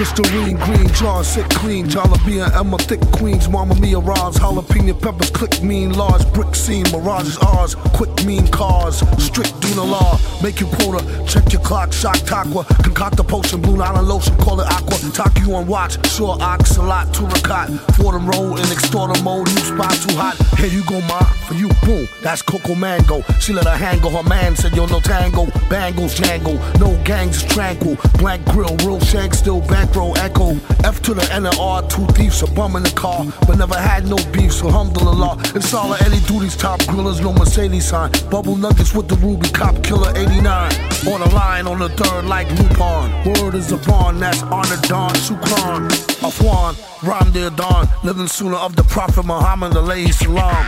Listerine, green, John, sick, clean. And Emma, thick queens. Mama Mia, Roz, jalapeno peppers, click, mean, large, brick scene. Mirage is ours, quick, mean cars. Strict, do the law. Make you quota, check your clock, shock, taqwa. Concoct the potion, blue nylon lotion, call it aqua. Talk you on watch, sure, ox, a lot, turicot. Fordham Road in extorter mode, new spot too hot. Here you go, ma, for you, boom. That's Coco Mango. She let her hang go, her man said, yo, no tango. Bangles, jangle, no gangs, tranquil. Black grill, real shank, still bankroll, echo. F to the N and R, two thieves, a bum in the car. But never had no beef, so alhamdulillah. It's all of Eddie Duty's top grillers, no Mercedes sign. Bubble nuggets with the ruby, cop killer 89. On the line, on the third, like Lupon. Word is a bond, that's on the dawn, Shukran. Afwan, Ram the dawn, living sunnah of the Prophet Muhammad, alayhi salam.